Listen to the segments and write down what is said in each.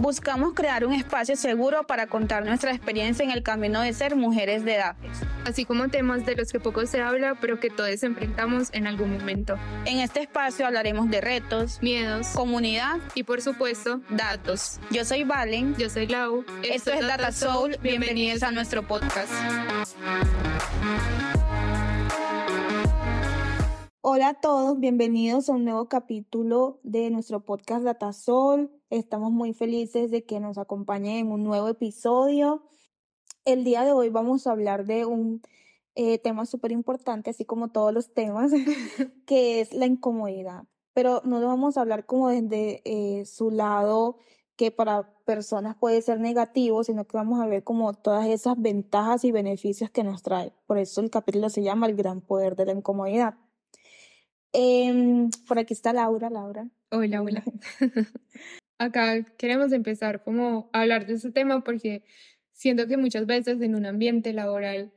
Buscamos crear un espacio seguro para contar nuestra experiencia en el camino de ser mujeres de edad. Así como temas de los que poco se habla, pero que todos enfrentamos en algún momento. En este espacio hablaremos de retos, miedos, comunidad y por supuesto, datos. Yo soy Valen. Yo soy Lau. Esto, es Data Soul. Bienvenidos a nuestro podcast. Hola a todos, bienvenidos a un nuevo capítulo de nuestro podcast Datasol. Estamos muy felices de que nos acompañen en un nuevo episodio. El día de hoy vamos a hablar de un eh, tema súper importante, así como todos los temas, que es la incomodidad. Pero no lo vamos a hablar como desde eh, su lado que para personas puede ser negativo, sino que vamos a ver como todas esas ventajas y beneficios que nos trae. Por eso el capítulo se llama El gran poder de la incomodidad. Em, por aquí está Laura, Laura. Hola, hola. Acá queremos empezar como a hablar de este tema porque siento que muchas veces en un ambiente laboral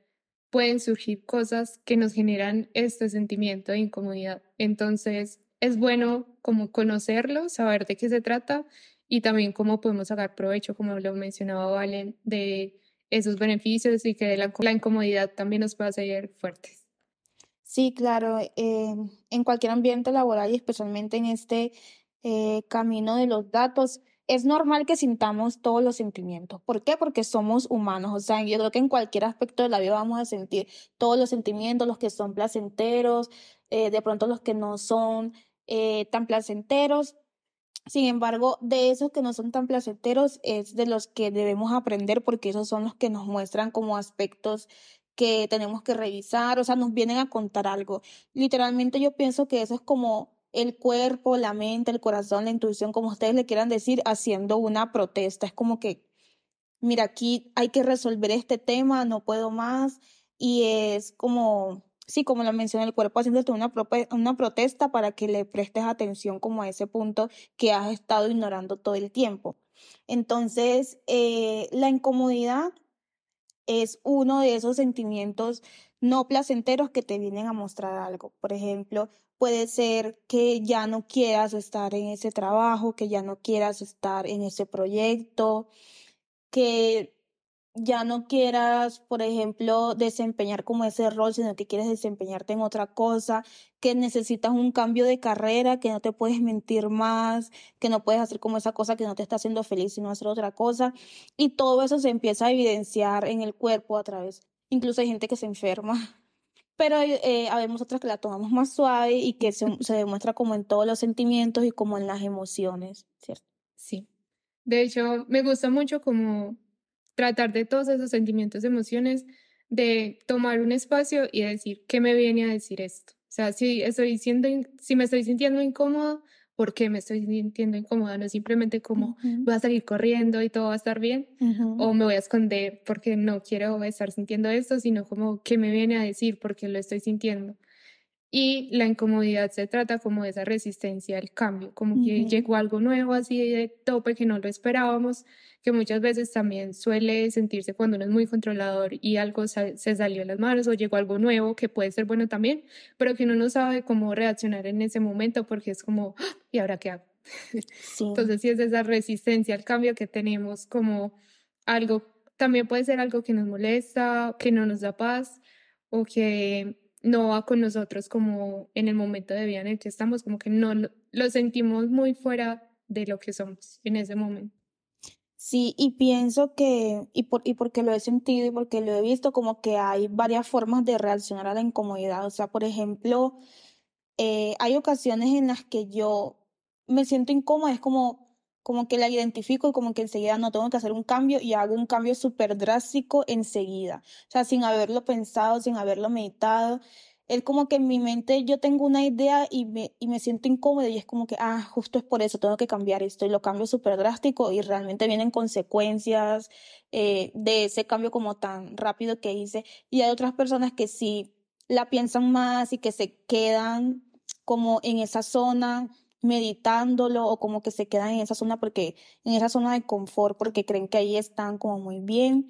pueden surgir cosas que nos generan este sentimiento de incomodidad. Entonces, es bueno como conocerlo, saber de qué se trata y también cómo podemos sacar provecho, como lo mencionaba Valen, de esos beneficios y que la, la incomodidad también nos pueda hacer fuertes. Sí, claro, eh, en cualquier ambiente laboral y especialmente en este eh, camino de los datos, es normal que sintamos todos los sentimientos. ¿Por qué? Porque somos humanos. O sea, yo creo que en cualquier aspecto de la vida vamos a sentir todos los sentimientos, los que son placenteros, eh, de pronto los que no son tan placenteros. Sin embargo, de esos que no son tan placenteros es de los que debemos aprender porque esos son los que nos muestran como aspectos que tenemos que revisar, o sea, nos vienen a contar algo. Literalmente yo pienso que eso es como el cuerpo, la mente, el corazón, la intuición, como ustedes le quieran decir, haciendo una protesta. Es como que, mira, aquí hay que resolver este tema, no puedo más. Y es como, sí, como lo mencioné, el cuerpo haciéndote una, una protesta para que le prestes atención como a ese punto que has estado ignorando todo el tiempo. Entonces, eh, la incomodidad es uno de esos sentimientos no placenteros que te vienen a mostrar algo. Por ejemplo, puede ser que ya no quieras estar en ese trabajo, que ya no quieras estar en ese proyecto, que ya no quieras, por ejemplo, desempeñar como ese rol, sino que quieres desempeñarte en otra cosa, que necesitas un cambio de carrera, que no te puedes mentir más, que no puedes hacer como esa cosa que no te está haciendo feliz, sino hacer otra cosa. Y todo eso se empieza a evidenciar en el cuerpo a través. Incluso hay gente que se enferma. Pero eh, habemos otras que la tomamos más suave y que se, se demuestra como en todos los sentimientos y como en las emociones, ¿cierto? Sí. De hecho, me gusta mucho como tratar de todos esos sentimientos, emociones, de tomar un espacio y decir, ¿qué me viene a decir esto? O sea, si, estoy siendo, si me estoy sintiendo incómodo, ¿por qué me estoy sintiendo incómoda? No simplemente como voy a salir corriendo y todo va a estar bien, o me voy a esconder porque no quiero estar sintiendo esto, sino como, ¿qué me viene a decir? Porque lo estoy sintiendo. Y la incomodidad se trata como de esa resistencia al cambio, como que llegó algo nuevo así de tope que no lo esperábamos, que muchas veces también suele sentirse cuando uno es muy controlador y algo se salió de las manos o llegó algo nuevo que puede ser bueno también, pero que uno no sabe cómo reaccionar en ese momento porque es como, ¡Ah! ¿y ahora qué hago? Entonces, sí es esa resistencia al cambio que tenemos como algo, también puede ser algo que nos molesta, que no nos da paz o que no va con nosotros como en el momento de vida en el que estamos, como que no lo, sentimos muy fuera de lo que somos en ese momento. Sí, y pienso que, y, por, y porque lo he sentido y porque lo he visto, como que hay varias formas de reaccionar a la incomodidad. O sea, por ejemplo, eh, hay ocasiones en las que yo me siento incómoda, es como como que la identifico y como que enseguida no tengo que hacer un cambio y hago un cambio súper drástico enseguida. O sea, sin haberlo pensado, sin haberlo meditado. Es como que en mi mente yo tengo una idea y me, y me siento incómodo y es como que, ah, justo es por eso, tengo que cambiar esto y lo cambio súper drástico y realmente vienen consecuencias eh, de ese cambio como tan rápido que hice. Y hay otras personas que sí la piensan más y que se quedan como en esa zona meditándolo o como que se quedan en esa zona porque en esa zona de confort porque creen que ahí están como muy bien.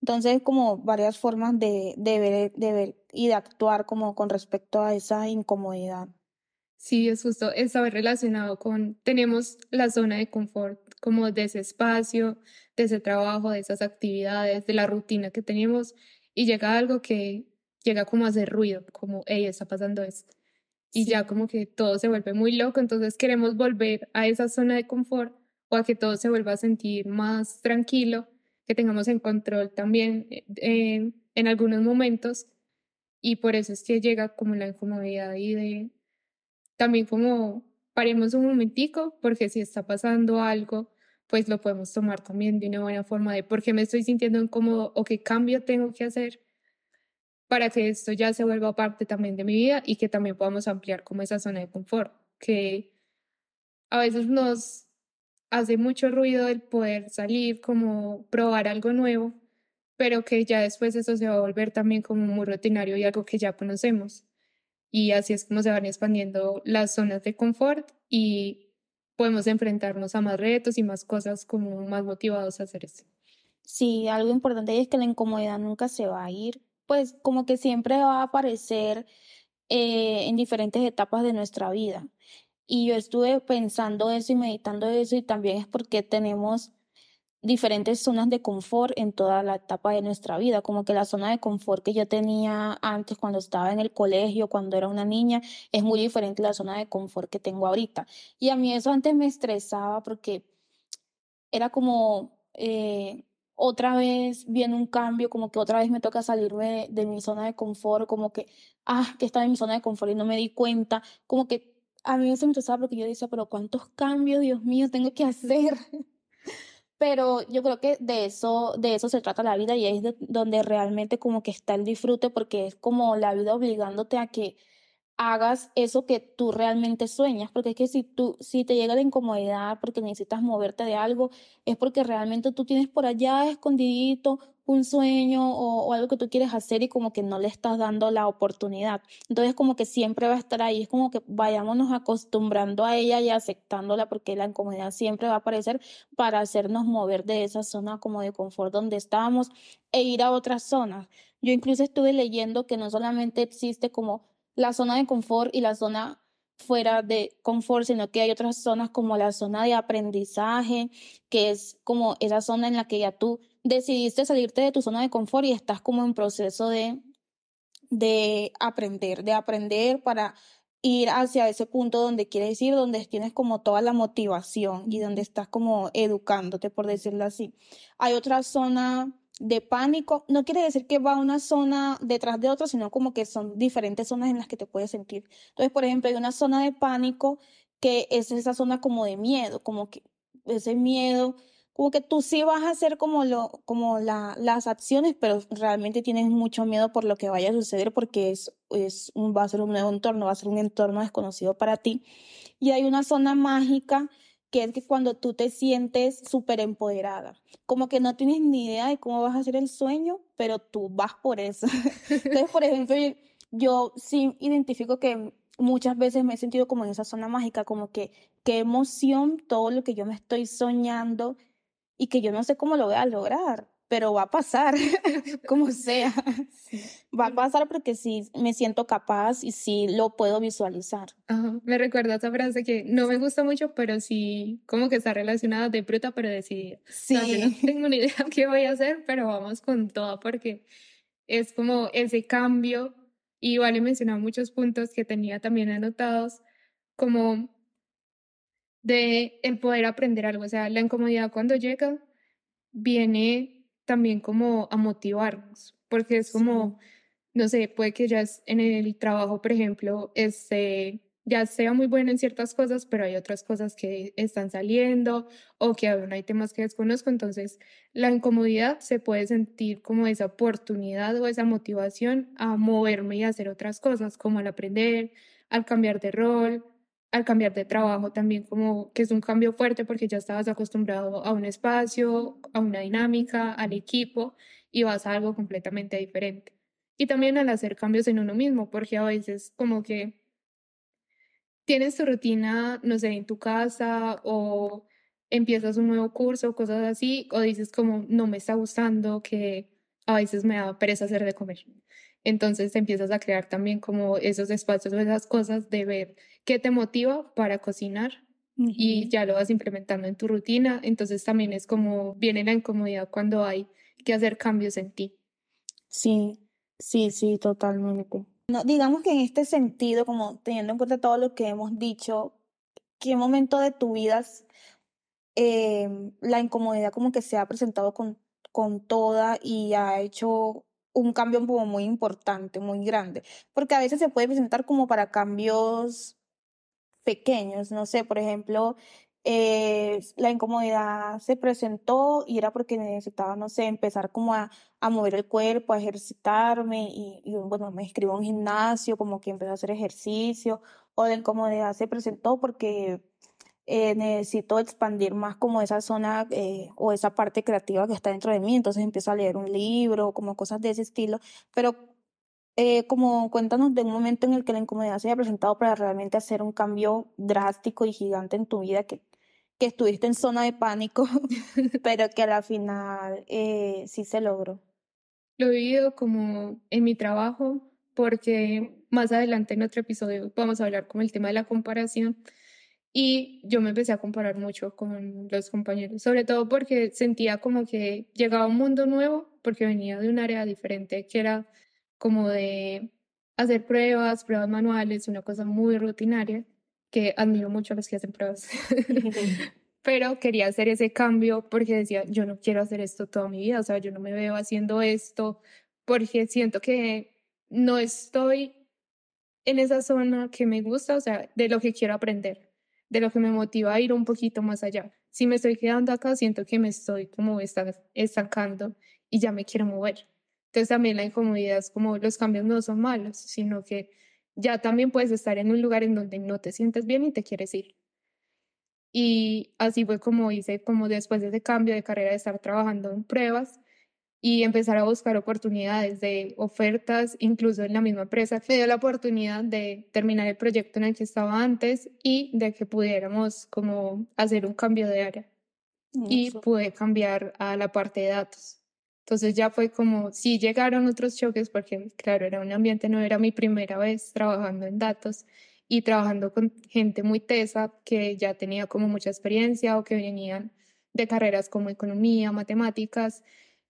Entonces, como varias formas de, de, ver, de ver y de actuar como con respecto a esa incomodidad. Sí, es justo, está relacionado con, tenemos la zona de confort como de ese espacio, de ese trabajo, de esas actividades, de la rutina que tenemos y llega algo que llega como a hacer ruido, como, hey, está pasando esto. Y ya como que todo se vuelve muy loco, entonces queremos volver a esa zona de confort o a que todo se vuelva a sentir más tranquilo, que tengamos en control también eh, en algunos momentos. Y por eso es que llega como la incomodidad y de también como paremos un momentico, porque si está pasando algo, pues lo podemos tomar también de una buena forma de por qué me estoy sintiendo incómodo o qué cambio tengo que hacer para que esto ya se vuelva parte también de mi vida y que también podamos ampliar como esa zona de confort, que a veces nos hace mucho ruido el poder salir, como probar algo nuevo, pero que ya después eso se va a volver también como muy rutinario y algo que ya conocemos. Y así es como se van expandiendo las zonas de confort y podemos enfrentarnos a más retos y más cosas como más motivados a hacer eso. Sí, algo importante es que la incomodidad nunca se va a ir, pues como que siempre va a aparecer eh, en diferentes etapas de nuestra vida. Y yo estuve pensando eso y meditando eso y también es porque tenemos diferentes zonas de confort en toda la etapa de nuestra vida, como que la zona de confort que yo tenía antes cuando estaba en el colegio, cuando era una niña, es muy diferente a la zona de confort que tengo ahorita. Y a mí eso antes me estresaba porque era como, eh, otra vez viene un cambio, como que otra vez me toca salirme de, mi zona de confort, como que, ah, que estaba en mi zona de confort y no me di cuenta, como que a mí eso me interesaba porque yo decía, pero ¿cuántos cambios, Dios mío, tengo que hacer? pero yo creo que de eso, de eso se trata la vida y es donde realmente como que está el disfrute porque es como la vida obligándote a que hagas eso que tú realmente sueñas, porque es que si tú, si te llega la incomodidad porque necesitas moverte de algo, es porque realmente tú tienes por allá escondidito un sueño o, algo que tú quieres hacer y como que no le estás dando la oportunidad. Entonces como que siempre va a estar ahí, es como que vayámonos acostumbrando a ella y aceptándola porque la incomodidad siempre va a aparecer para hacernos mover de esa zona como de confort donde estábamos e ir a otras zonas. Yo incluso estuve leyendo que no solamente existe como la zona de confort y la zona fuera de confort, sino que hay otras zonas como la zona de aprendizaje, que es como esa zona en la que ya tú decidiste salirte de tu zona de confort y estás como en proceso de, de aprender, de aprender para ir hacia ese punto donde quieres ir, donde tienes como toda la motivación y donde estás como educándote, por decirlo así. Hay otra zona de pánico, no quiere decir que va una zona detrás de otra, sino como que son diferentes zonas en las que te puedes sentir. Entonces, por ejemplo, hay una zona de pánico que es esa zona como de miedo, como que ese miedo, como que tú sí vas a hacer como lo, como la, las acciones, pero realmente tienes mucho miedo por lo que vaya a suceder porque es, es un, va a ser un nuevo entorno, va a ser un entorno desconocido para ti. Y hay una zona mágica que es que cuando tú te sientes súper empoderada, como que no tienes ni idea de cómo vas a hacer el sueño, pero tú vas por eso. Entonces, por ejemplo, yo sí identifico que muchas veces me he sentido como en esa zona mágica, como que qué emoción todo lo que yo me estoy soñando y que yo no sé cómo lo voy a lograr, pero va a pasar, como sea. Va a pasar porque sí me siento capaz y sí lo puedo visualizar. Me recuerda esa frase que no me gusta mucho, pero sí como que está relacionada de bruta, pero decidida. Sí. no tengo ni idea qué voy a hacer, pero vamos con todo porque es como ese cambio. Y vale mencionar muchos puntos que tenía también anotados, como de el poder aprender algo. O sea, la incomodidad cuando llega viene también como a motivarnos, porque es como, no sé, puede que ya en el trabajo, por ejemplo, este, ya sea muy bueno en ciertas cosas, pero hay otras cosas que están saliendo o que aún hay temas que desconozco, entonces la incomodidad se puede sentir como esa oportunidad o esa motivación a moverme y hacer otras cosas, como al aprender, al cambiar de rol, al cambiar de trabajo también como que es un cambio fuerte porque ya estabas acostumbrado a un espacio, a una dinámica, al equipo y vas a algo completamente diferente. Y también al hacer cambios en uno mismo, porque a veces como que tienes tu rutina, no sé, en tu casa o empiezas un nuevo curso, cosas así, o dices como no me está gustando, que a veces me da pereza hacer de comer. Entonces empiezas a crear también como esos espacios o esas cosas de ver qué te motiva para cocinar y ya lo vas implementando en tu rutina. Entonces también es como viene la incomodidad cuando hay que hacer cambios en ti. Sí, sí, sí, totalmente. No, digamos que en este sentido, como teniendo en cuenta todo lo que hemos dicho, ¿qué momento de tu vida eh, la incomodidad como que se ha presentado con, con toda y ha hecho un cambio como muy importante, muy grande? Porque a veces se puede presentar como para cambios pequeños, no sé, por ejemplo, eh, la incomodidad se presentó y era porque necesitaba, no sé, empezar como a, a mover el cuerpo, a ejercitarme y, y, bueno, me inscribo a un gimnasio, como que empecé a hacer ejercicio, o la incomodidad se presentó porque eh, necesito expandir más como esa zona eh, o esa parte creativa que está dentro de mí, entonces empiezo a leer un libro, como cosas de ese estilo, pero eh, como cuéntanos de un momento en el que la incomodidad se haya presentado para realmente hacer un cambio drástico y gigante en tu vida, que, que estuviste en zona de pánico, pero que a la final eh, sí se logró. Lo he vivido como en mi trabajo, porque más adelante en otro episodio vamos a hablar como el tema de la comparación. Y yo me empecé a comparar mucho con los compañeros, sobre todo porque sentía como que llegaba a un mundo nuevo, porque venía de un área diferente, que era como de hacer pruebas, pruebas manuales, una cosa muy rutinaria, que admiro mucho a los que hacen pruebas. Pero quería hacer ese cambio porque decía, yo no quiero hacer esto toda mi vida, o sea, yo no me veo haciendo esto porque siento que no estoy en esa zona que me gusta, o sea, de lo que quiero aprender, de lo que me motiva a ir un poquito más allá. Si me estoy quedando acá, siento que me estoy como estancando y ya me quiero mover. Entonces también la incomodidad es como los cambios no son malos, sino que ya también puedes estar en un lugar en donde no te sientes bien y te quieres ir. Y así fue como hice, como después de ese cambio de carrera, de estar trabajando en pruebas y empezar a buscar oportunidades de ofertas, incluso en la misma empresa, me dio la oportunidad de terminar el proyecto en el que estaba antes y de que pudiéramos como hacer un cambio de área. Y pude cambiar a la parte de datos. Entonces ya fue como, sí llegaron otros choques porque, claro, era un ambiente, no era mi primera vez trabajando en datos y trabajando con gente muy tesa que ya tenía como mucha experiencia o que venían de carreras como economía, matemáticas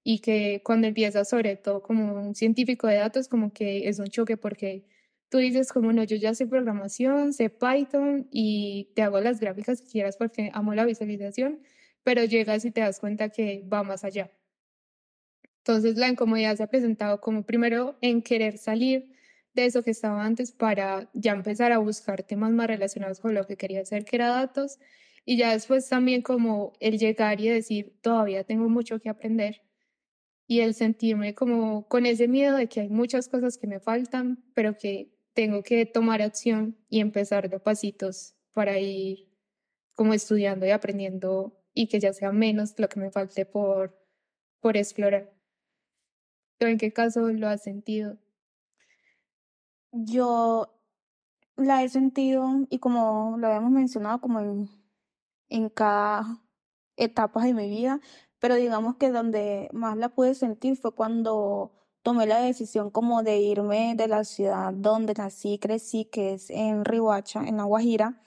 y que cuando empiezas sobre todo como un científico de datos como que es un choque porque tú dices como no, yo ya sé programación, sé Python y te hago las gráficas que quieras porque amo la visualización, pero llegas y te das cuenta que va más allá entonces la incomodidad se ha presentado como primero en querer salir de eso que estaba antes para ya empezar a buscar temas más relacionados con lo que quería hacer, que era datos, y ya después también como el llegar y decir, todavía tengo mucho que aprender, y el sentirme como con ese miedo de que hay muchas cosas que me faltan, pero que tengo que tomar acción y empezar de pasitos para ir como estudiando y aprendiendo y que ya sea menos lo que me falte por, por explorar en qué caso lo has sentido? Yo la he sentido y como lo habíamos mencionado, como en, en cada etapa de mi vida, pero digamos que donde más la pude sentir fue cuando tomé la decisión como de irme de la ciudad donde nací y crecí, que es en Rihuacha, en La Guajira.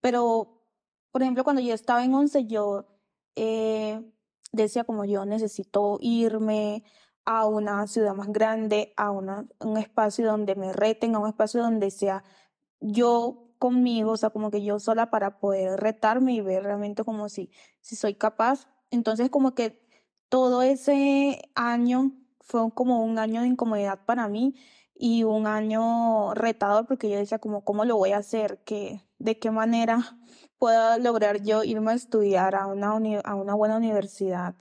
Pero, por ejemplo, cuando yo estaba en once, yo eh, decía como yo necesito irme, a una ciudad más grande, a una, un espacio donde me reten, a un espacio donde sea yo conmigo, o sea, como que yo sola para poder retarme y ver realmente como si, si soy capaz. Entonces, como que todo ese año fue como un año de incomodidad para mí y un año retador porque yo decía como, ¿cómo lo voy a hacer? ¿Qué, ¿De qué manera puedo lograr yo irme a estudiar a una, a una buena universidad?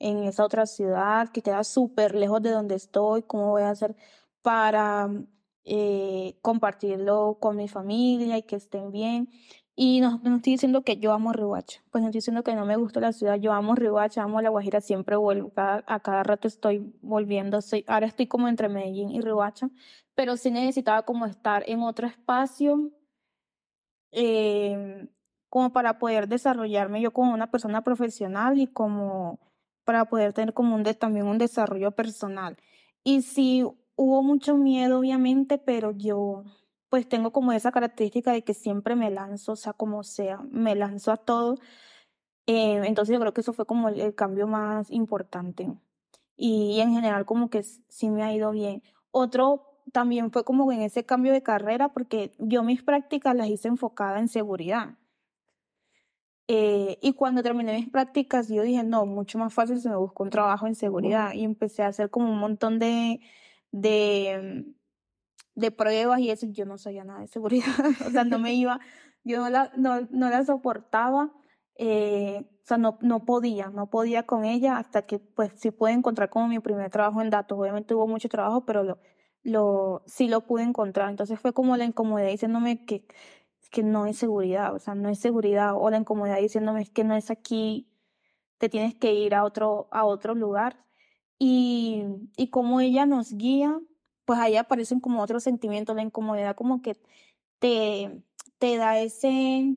En esa otra ciudad que queda súper lejos de donde estoy, cómo voy a hacer para eh, compartirlo con mi familia y que estén bien. Y no, no estoy diciendo que yo amo Rihuacha, pues no estoy diciendo que no me gusta la ciudad, yo amo Rihuacha, amo La Guajira, siempre vuelvo, a cada rato estoy volviendo, soy, ahora estoy como entre Medellín y Rihuacha, pero sí necesitaba como estar en otro espacio, eh, como para poder desarrollarme yo como una persona profesional y como para poder tener como un también un desarrollo personal. Y sí, hubo mucho miedo, obviamente, pero yo pues tengo como esa característica de que siempre me lanzo, sea, como sea, me lanzo a todo. Eh, entonces yo creo que eso fue como el, cambio más importante. Y, en general como que sí me ha ido bien. Otro también fue como en ese cambio de carrera porque yo mis prácticas las hice enfocada en seguridad. Eh, y cuando terminé mis prácticas, yo dije, no, mucho más fácil si me busco un trabajo en seguridad. Y empecé a hacer como un montón de, de, pruebas y eso. Yo no sabía nada de seguridad. o sea, no me iba, yo no la, no, no la soportaba. Eh, o sea, no, no podía, no podía con ella hasta que, pues, sí pude encontrar como mi primer trabajo en datos. Obviamente hubo mucho trabajo, pero lo, lo, sí lo pude encontrar. Entonces fue como la incomodidad diciéndome que que no es seguridad, o sea, no es seguridad, o la incomodidad diciéndome que no es aquí, te tienes que ir a otro, a otro lugar. Y, y como ella nos guía, pues ahí aparecen como otros sentimientos, la incomodidad como que te, te da ese...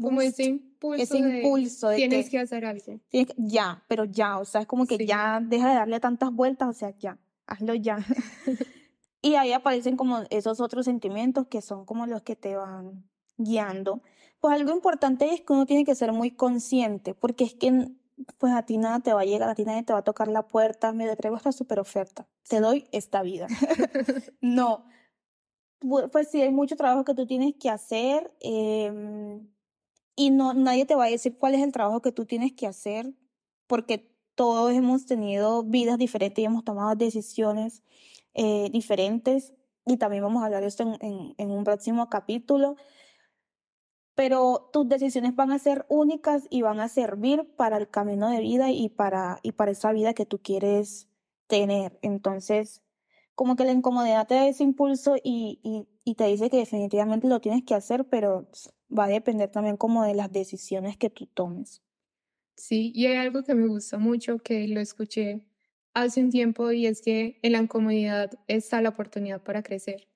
como ese impulso. Ese impulso de, tienes que, hacer algo. ya, pero ya, o sea, es como que ya deja de darle tantas vueltas, o sea, ya, hazlo ya. Y ahí aparecen como esos otros sentimientos que son como los que te van guiando. Pues algo importante es que uno tiene que ser muy consciente, porque es que pues a ti nada te va a llegar, a ti nadie te va a tocar la puerta, me traigo esta super oferta, te doy esta vida. no, pues sí, hay mucho trabajo que tú tienes que hacer em, y no, nadie te va a decir cuál es el trabajo que tú tienes que hacer, porque todos hemos tenido vidas diferentes y hemos tomado decisiones eh, diferentes y también vamos a hablar de esto en, en, un próximo capítulo. Pero tus decisiones van a ser únicas y van a servir para el camino de vida y para, y para esa vida que tú quieres tener. Entonces, como que la incomodidad te da ese impulso y, y, y te dice que definitivamente lo tienes que hacer, pero va a depender también como de las decisiones que tú tomes. Sí, y hay algo que me gusta mucho, que lo escuché hace un tiempo y es que en la incomodidad está la oportunidad para crecer.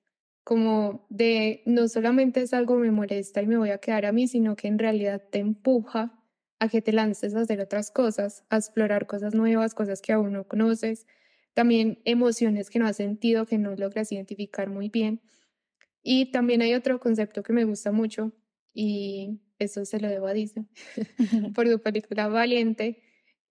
Como de no solamente es algo que me molesta y me voy a quedar a mí, sino que en realidad te empuja a que te lances a hacer otras cosas, a explorar cosas nuevas, cosas que aún no conoces, también emociones que no has sentido, que no logras identificar muy bien. Y también hay otro concepto que me gusta mucho y eso se lo debo a Disney por su película Valiente,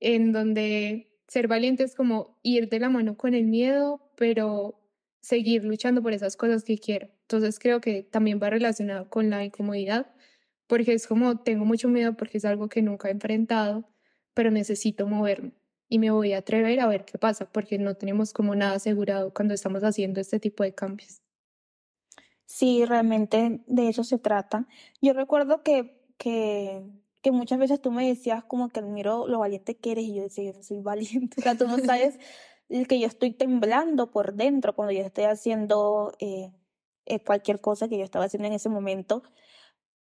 en donde ser valiente es como ir de la mano con el miedo, pero seguir luchando por esas cosas que quiero. Entonces creo que también va relacionado con la incomodidad, porque es como tengo mucho miedo porque es algo que nunca he enfrentado, pero necesito moverme y me voy a atrever a ver qué pasa, porque no tenemos como nada asegurado cuando estamos haciendo este tipo de cambios. Sí, realmente de eso se trata. Yo recuerdo que, que que muchas veces tú me decías como que admiro lo valiente que eres y yo decía, yo no soy valiente, o sea, tú no sabes que yo estoy temblando por dentro cuando yo estoy haciendo eh, eh, cualquier cosa que yo estaba haciendo en ese momento.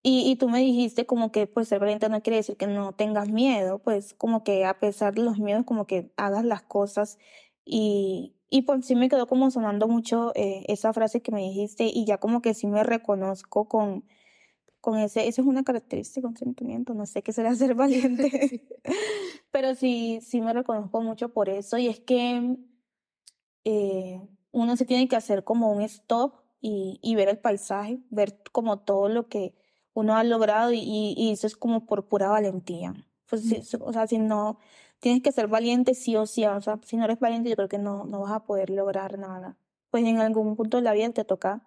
Y, y tú me dijiste como que pues ser valiente no quiere decir que no tengas miedo, pues como que a pesar de los miedos como que hagas las cosas y, y pues sí me quedó como sonando mucho eh, esa frase que me dijiste y ya como que sí me reconozco con, con ese, eso es una característica, un sentimiento, no sé qué será ser valiente, pero sí, sí me reconozco mucho por eso y es que eh, uno se tiene que hacer como un stop y, y, ver el paisaje, ver como todo lo que uno ha logrado y, y eso es como por pura valentía. Pues, o sea, si no, tienes que ser valiente sí o sí, o sea, si no eres valiente yo creo que no, no vas a poder lograr nada. Pues en algún punto de la vida te toca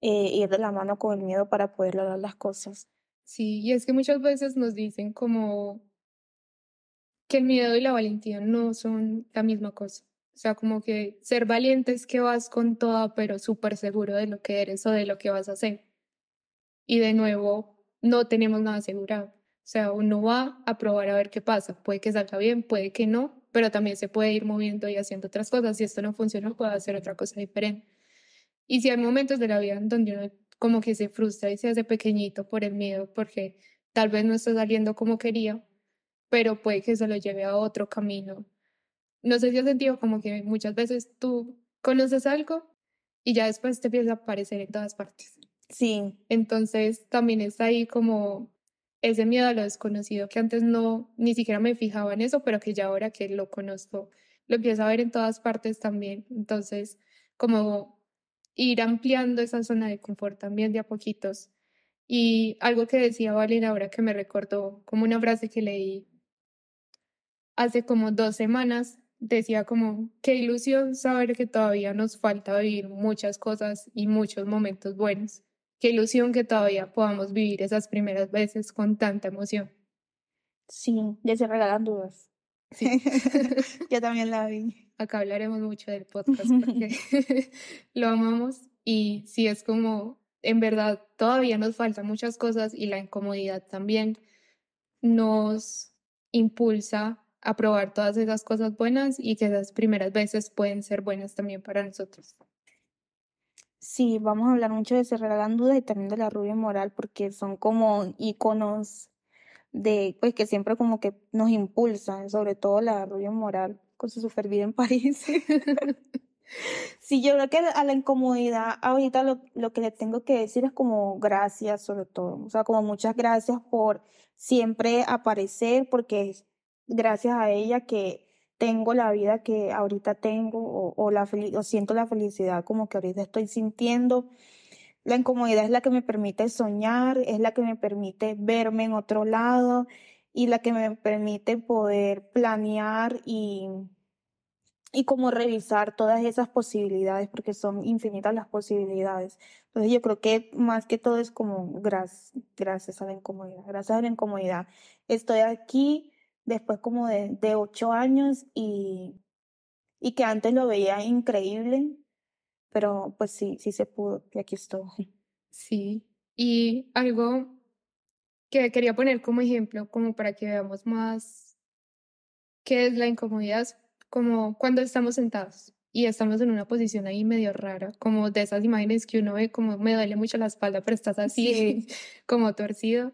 eh, ir de la mano con el miedo para poder lograr las cosas. Sí, y es que muchas veces nos dicen como que el miedo y la valentía no son la misma cosa. O sea, como que ser valiente es que vas con toda, pero súper seguro de lo que eres o de lo que vas a hacer. Y de nuevo, no tenemos nada asegurado. O sea, uno va a probar a ver qué pasa. Puede que salga bien, puede que no, pero también se puede ir moviendo y haciendo otras cosas. Si esto no funciona, puede hacer otra cosa diferente. Y si hay momentos de la vida en donde uno como que se frustra y se hace pequeñito por el miedo, porque tal vez no está saliendo como quería, pero puede que se lo lleve a otro camino. No sé si has sentido como que muchas veces tú conoces algo y ya después te empieza a aparecer en todas partes. Sí. Entonces también está ahí como ese miedo a lo desconocido que antes no, ni siquiera me fijaba en eso, pero que ya ahora que lo conozco, lo empiezo a ver en todas partes también. Entonces, como ir ampliando esa zona de confort también de a poquitos. Y algo que decía Valen ahora que me recordó, como una frase que leí hace como dos semanas, decía como, qué ilusión saber que todavía nos falta vivir muchas cosas y muchos momentos buenos. Qué ilusión que todavía podamos vivir esas primeras veces con tanta emoción. Sí, ya se regalan dudas. Sí. Yo también la vi. Acá hablaremos mucho del podcast porque lo amamos y sí es como, en verdad, todavía nos faltan muchas cosas y la incomodidad también nos impulsa a probar todas esas cosas buenas y que esas primeras veces pueden ser buenas también para nosotros. Sí, vamos a hablar mucho de Se Regalan y también de la rubia moral porque son como iconos de, pues que siempre como que nos impulsan, sobre todo la rubia moral con su super vida en París. sí, yo creo que a la incomodidad ahorita lo, lo que le tengo que decir es como gracias sobre todo, o sea, como muchas gracias por siempre aparecer porque gracias a ella que tengo la vida que ahorita tengo o, o la o siento la felicidad como que ahorita estoy sintiendo. La incomodidad es la que me permite soñar, es la que me permite verme en otro lado y la que me permite poder planear y, y como revisar todas esas posibilidades, porque son infinitas las posibilidades. Entonces yo creo que más que todo es como gracias, gracias a la incomodidad, gracias a la incomodidad. Estoy aquí después como de, de ocho años y, y que antes lo veía increíble, pero pues sí, sí se pudo y aquí estoy. Sí, y algo que quería poner como ejemplo, como para que veamos más qué es la incomodidad, como cuando estamos sentados y estamos en una posición ahí medio rara, como de esas imágenes que uno ve como me duele mucho la espalda, pero estás así como torcido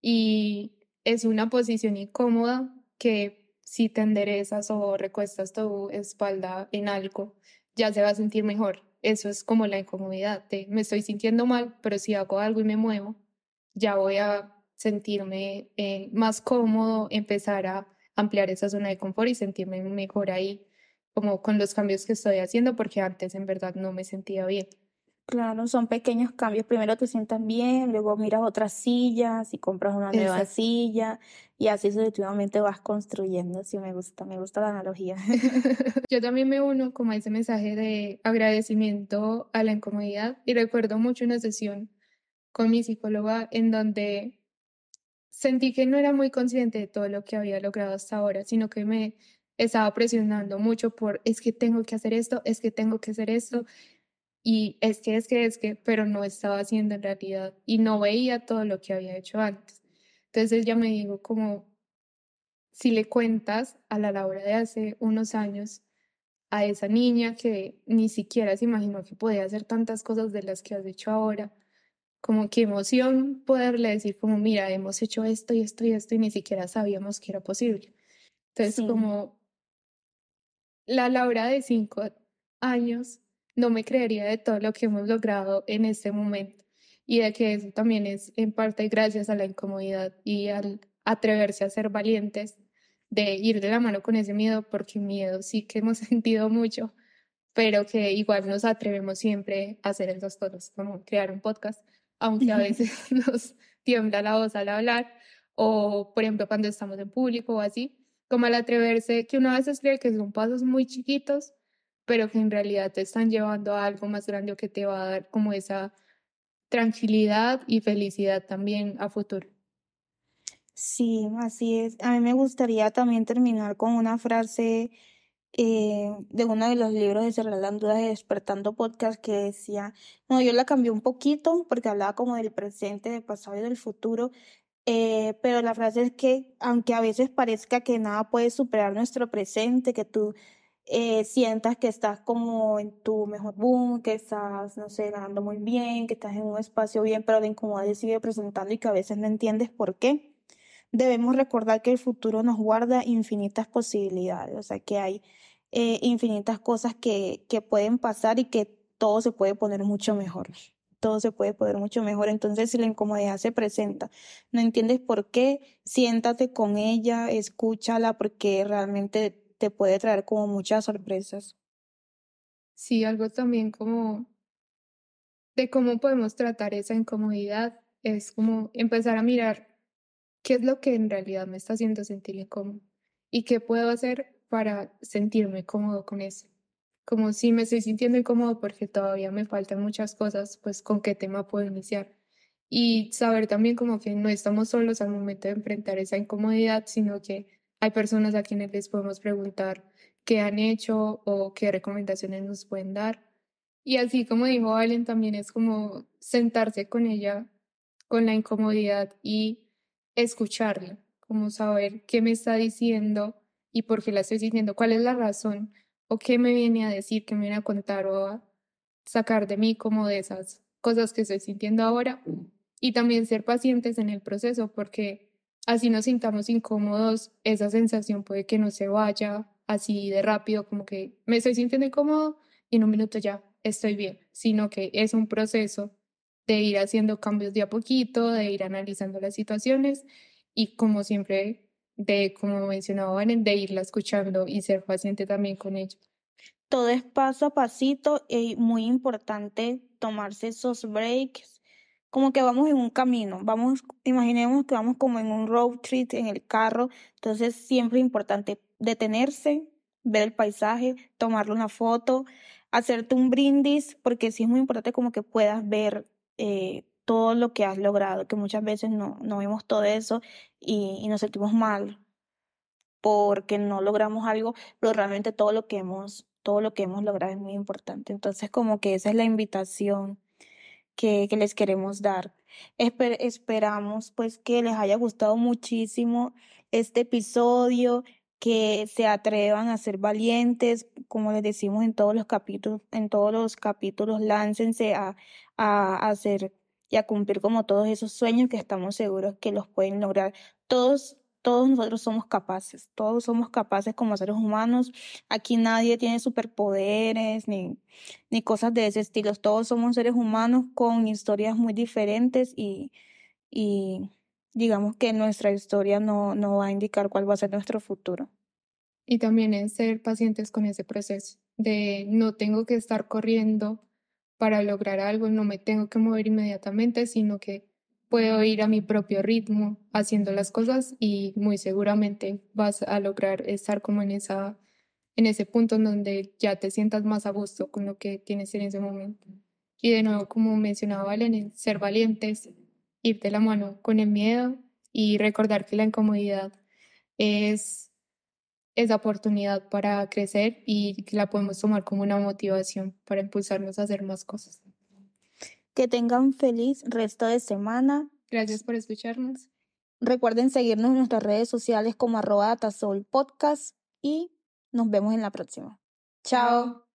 y es una posición incómoda que si te enderezas o recuestas tu espalda en algo, ya se va a sentir mejor. Eso es como la incomodidad de me estoy sintiendo mal, pero si hago algo y me muevo, ya voy a sentirme eh, más cómodo, empezar a ampliar esa zona de confort y sentirme mejor ahí, como con los cambios que estoy haciendo, porque antes en verdad no me sentía bien. Claro, son pequeños cambios. Primero te sientas bien, luego miras otras sillas y compras una nueva silla y así sucesivamente vas construyendo. Sí, me gusta, me gusta la analogía. Yo también me uno como a ese mensaje de agradecimiento a la incomodidad y recuerdo mucho una sesión con mi psicóloga en donde sentí que no era muy consciente de todo lo que había logrado hasta ahora, sino que me estaba presionando mucho por es que tengo que hacer esto, es que tengo que hacer esto y es que, es que, es que, pero no estaba haciendo en realidad y no veía todo lo que había hecho antes. Entonces ella me dijo como, si le cuentas a la Laura de hace unos años, a esa niña que ni siquiera se imaginó que podía hacer tantas cosas de las que has hecho ahora, como qué emoción poderle decir como, mira, hemos hecho esto y esto y esto y ni siquiera sabíamos que era posible. Entonces, como la Laura de cinco años no me creería de todo lo que hemos logrado en este momento y de que eso también es en parte gracias a la incomodidad y al atreverse a ser valientes, de ir de la mano con ese miedo, porque miedo sí que hemos sentido mucho, pero que igual nos atrevemos siempre a hacer esas cosas, como crear un podcast, aunque a veces nos tiembla la voz al hablar, o por ejemplo cuando estamos en público o así, como al atreverse, que uno a veces cree que son pasos muy chiquitos, pero que en realidad te están llevando a algo más grande que te va a dar como esa tranquilidad y felicidad también a futuro. Sí, así es. A mí me gustaría también terminar con una frase eh, de uno de los libros de Cerrar Dudas de Despertando Podcast que decía, no, yo la cambié un poquito porque hablaba como del presente, del pasado y del futuro, eh, pero la frase es que aunque a veces parezca que nada puede superar nuestro presente, que tú eh, sientas que estás como en tu mejor boom, que estás, no sé, ganando muy bien, que estás en un espacio bien, pero la incomodidad sigue presentando y que a veces no entiendes por qué. Debemos recordar que el futuro nos guarda infinitas posibilidades, o sea, que hay eh, infinitas cosas que, que pueden pasar y que todo se puede poner mucho mejor. Todo se puede poner mucho mejor. Entonces, si la incomodidad se presenta, no entiendes por qué, siéntate con ella, escúchala, porque realmente te puede traer como muchas sorpresas. Sí, algo también como de cómo podemos tratar esa incomodidad es como empezar a mirar qué es lo que en realidad me está haciendo sentir incómodo y qué puedo hacer para sentirme cómodo con eso. Como si me estoy sintiendo incómodo porque todavía me faltan muchas cosas, pues con qué tema puedo iniciar. Y saber también como que no estamos solos al momento de enfrentar esa incomodidad, sino que hay personas a quienes les podemos preguntar qué han hecho o qué recomendaciones nos pueden dar. Y así como dijo Valen, también es como sentarse con ella, con la incomodidad y escucharla, como saber qué me está diciendo y por qué la estoy diciendo, cuál es la razón o qué me viene a decir, qué me viene a contar o a sacar de mí como de esas cosas que estoy sintiendo ahora y también ser pacientes en el proceso porque así nos sintamos incómodos, esa sensación puede que no se vaya así de rápido, como que me estoy sintiendo incómodo y en un minuto ya estoy bien, sino que es un proceso de ir haciendo cambios de a poquito, de ir analizando las situaciones y como siempre, de, como mencionaba de irla escuchando y ser paciente también con ella. Todo es paso a pasito y muy importante tomarse esos breaks, como que vamos en un camino, vamos, imaginemos que vamos como en un road trip en el carro, entonces siempre es importante detenerse, ver el paisaje, tomarle una foto, hacerte un brindis, porque sí es muy importante como que puedas ver eh, todo lo que has logrado, que muchas veces no, no vemos todo eso y, y nos sentimos mal porque no logramos algo, pero realmente todo lo que hemos, todo lo que hemos logrado es muy importante. Entonces, como que esa es la invitación que, les queremos dar. esperamos pues que les haya gustado muchísimo este episodio, que se atrevan a ser valientes, como les decimos en todos los capítulos, en todos los capítulos, láncense a, a, hacer y a cumplir como todos esos sueños que estamos seguros que los pueden lograr. Todos, todos nosotros somos capaces, todos somos capaces como seres humanos. Aquí nadie tiene superpoderes ni, ni cosas de ese estilo. Todos somos seres humanos con historias muy diferentes y, y digamos que nuestra historia no, no va a indicar cuál va a ser nuestro futuro. Y también es ser pacientes con ese proceso, de no tengo que estar corriendo para lograr algo, no me tengo que mover inmediatamente, sino que puedo ir a mi propio ritmo haciendo las cosas y muy seguramente vas a lograr estar como en esa en ese punto en donde ya te sientas más a gusto con lo que tienes en ese momento. Y de nuevo, como mencionaba Valen, ser valientes, ir de la mano con el miedo y recordar que la incomodidad es esa oportunidad para crecer y que la podemos tomar como una motivación para impulsarnos a hacer más cosas. Que tengan feliz resto de semana. Gracias por escucharnos. Recuerden seguirnos en nuestras redes sociales como arroba Podcast y nos vemos en la próxima. Chao.